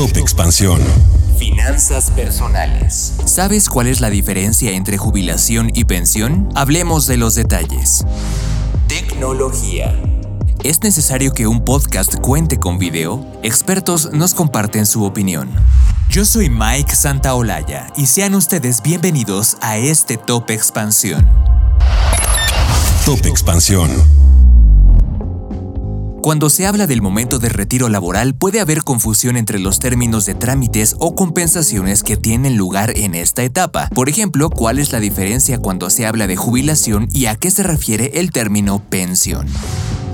Top Expansión. Finanzas personales. ¿Sabes cuál es la diferencia entre jubilación y pensión? Hablemos de los detalles. Tecnología. ¿Es necesario que un podcast cuente con video? Expertos nos comparten su opinión. Yo soy Mike Santaolalla y sean ustedes bienvenidos a este Top Expansión. Top Expansión. Cuando se habla del momento de retiro laboral puede haber confusión entre los términos de trámites o compensaciones que tienen lugar en esta etapa. Por ejemplo, ¿cuál es la diferencia cuando se habla de jubilación y a qué se refiere el término pensión?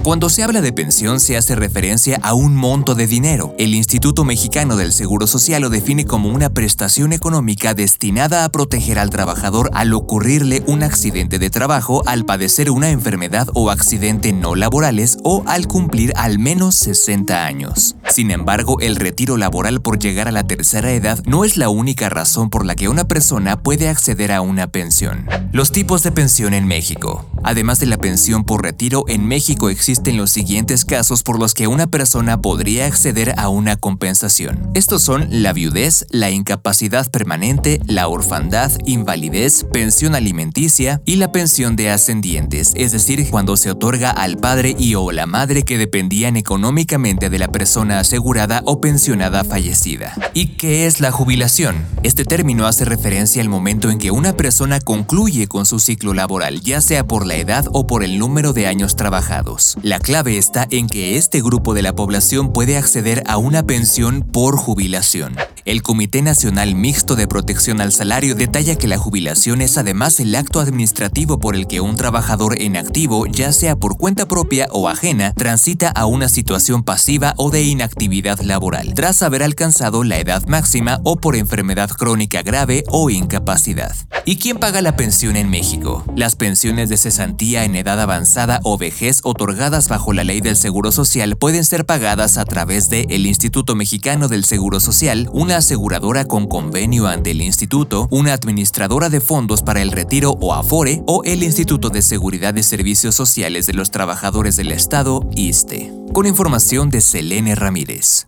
Cuando se habla de pensión se hace referencia a un monto de dinero. El Instituto Mexicano del Seguro Social lo define como una prestación económica destinada a proteger al trabajador al ocurrirle un accidente de trabajo, al padecer una enfermedad o accidente no laborales o al cumplir al menos 60 años. Sin embargo, el retiro laboral por llegar a la tercera edad no es la única razón por la que una persona puede acceder a una pensión. Los tipos de pensión en México. Además de la pensión por retiro, en México existe existen los siguientes casos por los que una persona podría acceder a una compensación. Estos son la viudez, la incapacidad permanente, la orfandad, invalidez, pensión alimenticia y la pensión de ascendientes, es decir, cuando se otorga al padre y o la madre que dependían económicamente de la persona asegurada o pensionada fallecida. ¿Y qué es la jubilación? Este término hace referencia al momento en que una persona concluye con su ciclo laboral, ya sea por la edad o por el número de años trabajados. La clave está en que este grupo de la población puede acceder a una pensión por jubilación. El Comité Nacional Mixto de Protección al Salario detalla que la jubilación es además el acto administrativo por el que un trabajador en activo, ya sea por cuenta propia o ajena, transita a una situación pasiva o de inactividad laboral, tras haber alcanzado la edad máxima o por enfermedad crónica grave o incapacidad. ¿Y quién paga la pensión en México? Las pensiones de cesantía en edad avanzada o vejez otorgadas bajo la ley del Seguro Social pueden ser pagadas a través de el Instituto Mexicano del Seguro Social, una aseguradora con convenio ante el instituto, una administradora de fondos para el retiro o Afore o el Instituto de Seguridad de Servicios Sociales de los Trabajadores del Estado, ISTE. Con información de Selene Ramírez.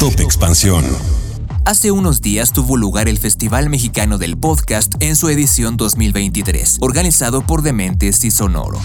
Top Expansión. Hace unos días tuvo lugar el Festival Mexicano del Podcast en su edición 2023, organizado por Dementes y Sonoro.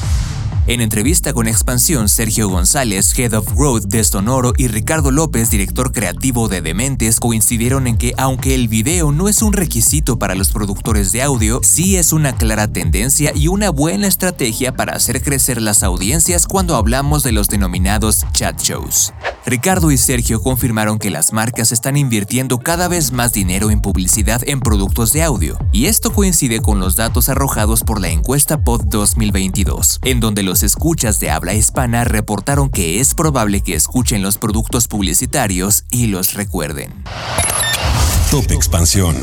En entrevista con Expansión, Sergio González, Head of Growth de Sonoro, y Ricardo López, director creativo de Dementes, coincidieron en que aunque el video no es un requisito para los productores de audio, sí es una clara tendencia y una buena estrategia para hacer crecer las audiencias cuando hablamos de los denominados chat shows. Ricardo y Sergio confirmaron que las marcas están invirtiendo cada vez más dinero en publicidad en productos de audio, y esto coincide con los datos arrojados por la encuesta POD 2022, en donde los escuchas de habla hispana reportaron que es probable que escuchen los productos publicitarios y los recuerden. Top Expansión.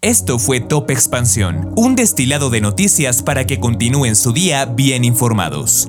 Esto fue Top Expansión, un destilado de noticias para que continúen su día bien informados.